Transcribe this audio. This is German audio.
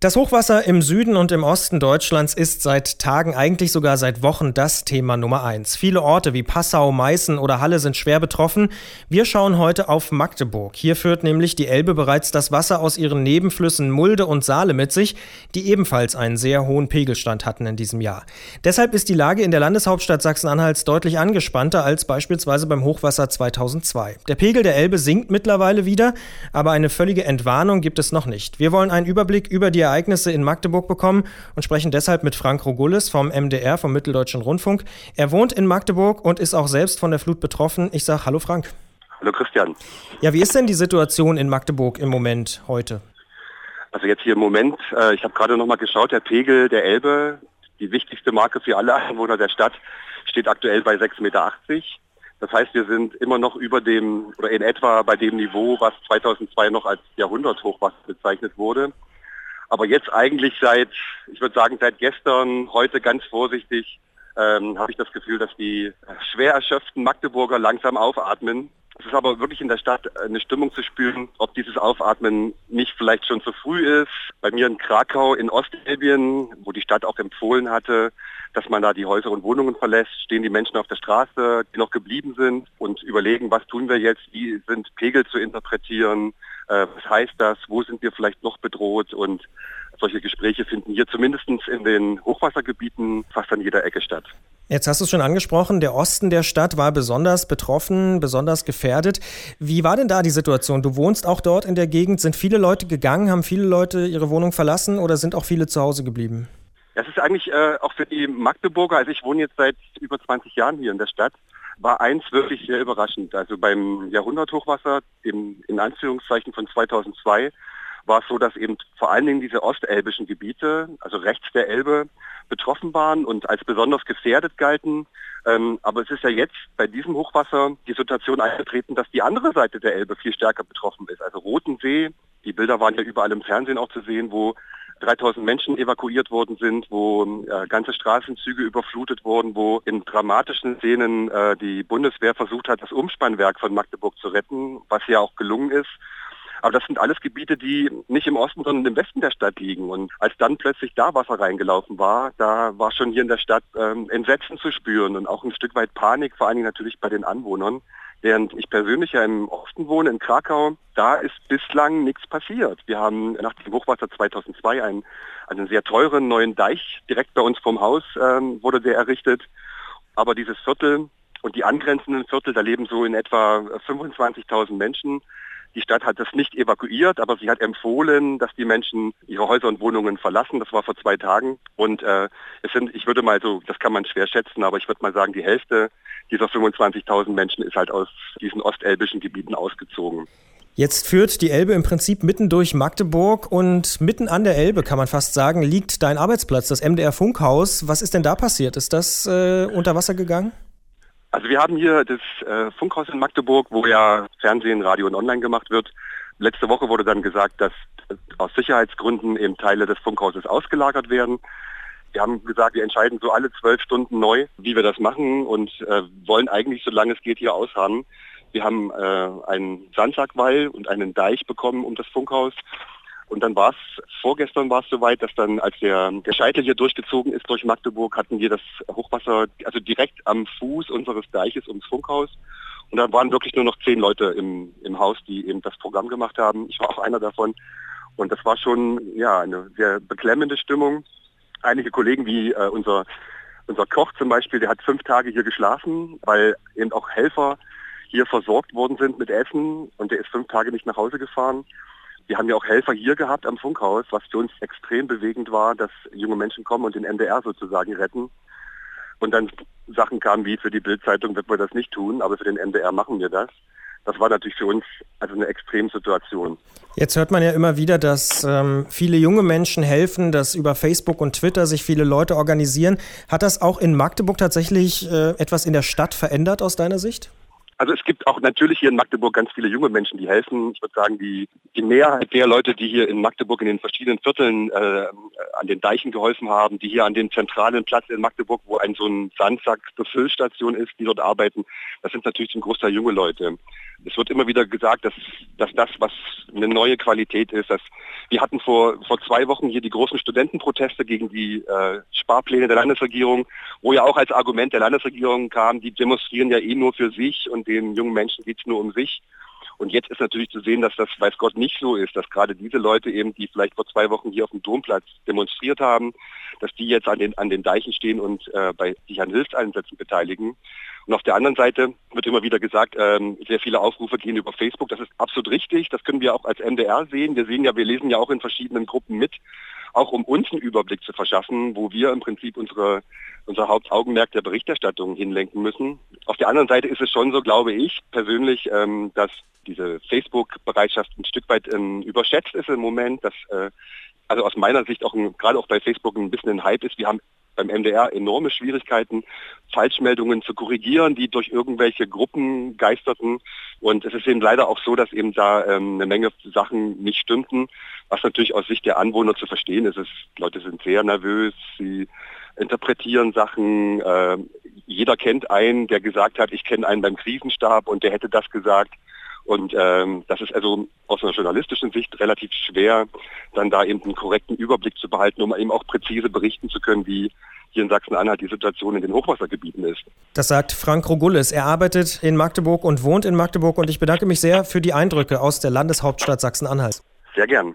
Das Hochwasser im Süden und im Osten Deutschlands ist seit Tagen, eigentlich sogar seit Wochen das Thema Nummer eins. Viele Orte wie Passau, Meißen oder Halle sind schwer betroffen. Wir schauen heute auf Magdeburg. Hier führt nämlich die Elbe bereits das Wasser aus ihren Nebenflüssen Mulde und Saale mit sich, die ebenfalls einen sehr hohen Pegelstand hatten in diesem Jahr. Deshalb ist die Lage in der Landeshauptstadt Sachsen-Anhalts deutlich angespannter als beispielsweise beim Hochwasser 2002. Der Pegel der Elbe sinkt mittlerweile wieder, aber eine völlige Entwarnung gibt es noch nicht. Wir wollen einen Überblick über die Ereignisse in Magdeburg bekommen und sprechen deshalb mit Frank Rogullis vom MDR, vom Mitteldeutschen Rundfunk. Er wohnt in Magdeburg und ist auch selbst von der Flut betroffen. Ich sage Hallo Frank. Hallo Christian. Ja, wie ist denn die Situation in Magdeburg im Moment heute? Also jetzt hier im Moment, äh, ich habe gerade noch mal geschaut, der Pegel der Elbe, die wichtigste Marke für alle Einwohner der Stadt, steht aktuell bei 6,80 Meter. Das heißt, wir sind immer noch über dem oder in etwa bei dem Niveau, was 2002 noch als Jahrhunderthochwasser bezeichnet wurde. Aber jetzt eigentlich seit, ich würde sagen, seit gestern, heute ganz vorsichtig, ähm, habe ich das Gefühl, dass die schwer erschöpften Magdeburger langsam aufatmen. Es ist aber wirklich in der Stadt eine Stimmung zu spüren, ob dieses Aufatmen nicht vielleicht schon zu früh ist. Bei mir in Krakau in Ostelbien, wo die Stadt auch empfohlen hatte, dass man da die Häuser und Wohnungen verlässt, stehen die Menschen auf der Straße, die noch geblieben sind und überlegen, was tun wir jetzt, wie sind Pegel zu interpretieren, äh, was heißt das, wo sind wir vielleicht noch bedroht und solche Gespräche finden hier zumindest in den Hochwassergebieten fast an jeder Ecke statt. Jetzt hast du es schon angesprochen, der Osten der Stadt war besonders betroffen, besonders gefährdet. Wie war denn da die Situation? Du wohnst auch dort in der Gegend. Sind viele Leute gegangen? Haben viele Leute ihre Wohnung verlassen oder sind auch viele zu Hause geblieben? Das ist eigentlich äh, auch für die Magdeburger, also ich wohne jetzt seit über 20 Jahren hier in der Stadt, war eins wirklich sehr überraschend. Also beim Jahrhunderthochwasser, dem in Anführungszeichen von 2002, war es so, dass eben vor allen Dingen diese ostelbischen Gebiete, also rechts der Elbe, betroffen waren und als besonders gefährdet galten. Ähm, aber es ist ja jetzt bei diesem Hochwasser die Situation eingetreten, dass die andere Seite der Elbe viel stärker betroffen ist. Also Roten See, die Bilder waren ja überall im Fernsehen auch zu sehen, wo 3000 Menschen evakuiert worden sind, wo äh, ganze Straßenzüge überflutet wurden, wo in dramatischen Szenen äh, die Bundeswehr versucht hat, das Umspannwerk von Magdeburg zu retten, was ja auch gelungen ist. Aber das sind alles Gebiete, die nicht im Osten, sondern im Westen der Stadt liegen. Und als dann plötzlich da Wasser reingelaufen war, da war schon hier in der Stadt ähm, Entsetzen zu spüren und auch ein Stück weit Panik, vor allen Dingen natürlich bei den Anwohnern. Während ich persönlich ja im Osten wohne, in Krakau, da ist bislang nichts passiert. Wir haben nach dem Hochwasser 2002 einen, einen sehr teuren neuen Deich direkt bei uns vom Haus ähm, wurde der errichtet. Aber dieses Viertel und die angrenzenden Viertel, da leben so in etwa 25.000 Menschen. Die Stadt hat das nicht evakuiert, aber sie hat empfohlen, dass die Menschen ihre Häuser und Wohnungen verlassen. Das war vor zwei Tagen. Und äh, es sind, ich würde mal so, das kann man schwer schätzen, aber ich würde mal sagen, die Hälfte dieser 25.000 Menschen ist halt aus diesen ostelbischen Gebieten ausgezogen. Jetzt führt die Elbe im Prinzip mitten durch Magdeburg und mitten an der Elbe, kann man fast sagen, liegt dein Arbeitsplatz, das MDR Funkhaus. Was ist denn da passiert? Ist das äh, unter Wasser gegangen? Also wir haben hier das äh, Funkhaus in Magdeburg, wo ja Fernsehen, Radio und Online gemacht wird. Letzte Woche wurde dann gesagt, dass aus Sicherheitsgründen eben Teile des Funkhauses ausgelagert werden. Wir haben gesagt, wir entscheiden so alle zwölf Stunden neu, wie wir das machen und äh, wollen eigentlich, solange es geht, hier ausharren. Wir haben äh, einen Sandsackweil und einen Deich bekommen um das Funkhaus und dann war es, vorgestern war es soweit, dass dann, als der, der Scheitel hier durchgezogen ist durch Magdeburg, hatten wir das Hochwasser, also direkt am Fuß unseres Deiches ums Funkhaus. Und da waren wirklich nur noch zehn Leute im, im Haus, die eben das Programm gemacht haben. Ich war auch einer davon. Und das war schon ja eine sehr beklemmende Stimmung. Einige Kollegen wie äh, unser, unser Koch zum Beispiel, der hat fünf Tage hier geschlafen, weil eben auch Helfer hier versorgt worden sind mit Essen und der ist fünf Tage nicht nach Hause gefahren. Wir haben ja auch Helfer hier gehabt am Funkhaus, was für uns extrem bewegend war, dass junge Menschen kommen und den NDR sozusagen retten. Und dann Sachen kamen wie für die Bildzeitung wird man das nicht tun, aber für den NDR machen wir das. Das war natürlich für uns also eine Extremsituation. Jetzt hört man ja immer wieder, dass ähm, viele junge Menschen helfen, dass über Facebook und Twitter sich viele Leute organisieren. Hat das auch in Magdeburg tatsächlich äh, etwas in der Stadt verändert aus deiner Sicht? Also es gibt auch natürlich hier in Magdeburg ganz viele junge Menschen, die helfen. Ich würde sagen, die, die Mehrheit der Leute, die hier in Magdeburg in den verschiedenen Vierteln äh, an den Deichen geholfen haben, die hier an dem zentralen Platz in Magdeburg, wo ein so ein Sandsack-Befüllstation ist, die dort arbeiten, das sind natürlich zum Großteil junge Leute. Es wird immer wieder gesagt, dass, dass das, was eine neue Qualität ist, dass wir hatten vor, vor zwei Wochen hier die großen Studentenproteste gegen die äh, Sparpläne der Landesregierung, wo ja auch als Argument der Landesregierung kam, die demonstrieren ja eh nur für sich und den jungen Menschen geht es nur um sich. Und jetzt ist natürlich zu sehen, dass das, weiß Gott, nicht so ist, dass gerade diese Leute eben, die vielleicht vor zwei Wochen hier auf dem Domplatz demonstriert haben, dass die jetzt an den, an den Deichen stehen und äh, bei, sich an Hilfseinsätzen beteiligen. Und auf der anderen Seite wird immer wieder gesagt, ähm, sehr viele Aufrufe gehen über Facebook. Das ist absolut richtig. Das können wir auch als MDR sehen. Wir sehen ja, wir lesen ja auch in verschiedenen Gruppen mit, auch um uns einen Überblick zu verschaffen, wo wir im Prinzip unsere unser Hauptaugenmerk der Berichterstattung hinlenken müssen. Auf der anderen Seite ist es schon so, glaube ich persönlich, ähm, dass diese Facebook-Bereitschaft ein Stück weit ähm, überschätzt ist im Moment, dass äh, also aus meiner Sicht auch gerade auch bei Facebook ein bisschen ein Hype ist. Wir haben beim MDR enorme Schwierigkeiten, Falschmeldungen zu korrigieren, die durch irgendwelche Gruppen geisterten. Und es ist eben leider auch so, dass eben da ähm, eine Menge Sachen nicht stimmten, was natürlich aus Sicht der Anwohner zu verstehen ist. Es, Leute sind sehr nervös, sie interpretieren Sachen. Äh, jeder kennt einen, der gesagt hat, ich kenne einen beim Krisenstab und der hätte das gesagt. Und ähm, das ist also aus einer journalistischen Sicht relativ schwer, dann da eben einen korrekten Überblick zu behalten, um eben auch präzise berichten zu können, wie hier in Sachsen-Anhalt die Situation in den Hochwassergebieten ist. Das sagt Frank Rogullis. Er arbeitet in Magdeburg und wohnt in Magdeburg und ich bedanke mich sehr für die Eindrücke aus der Landeshauptstadt Sachsen-Anhalt. Sehr gern.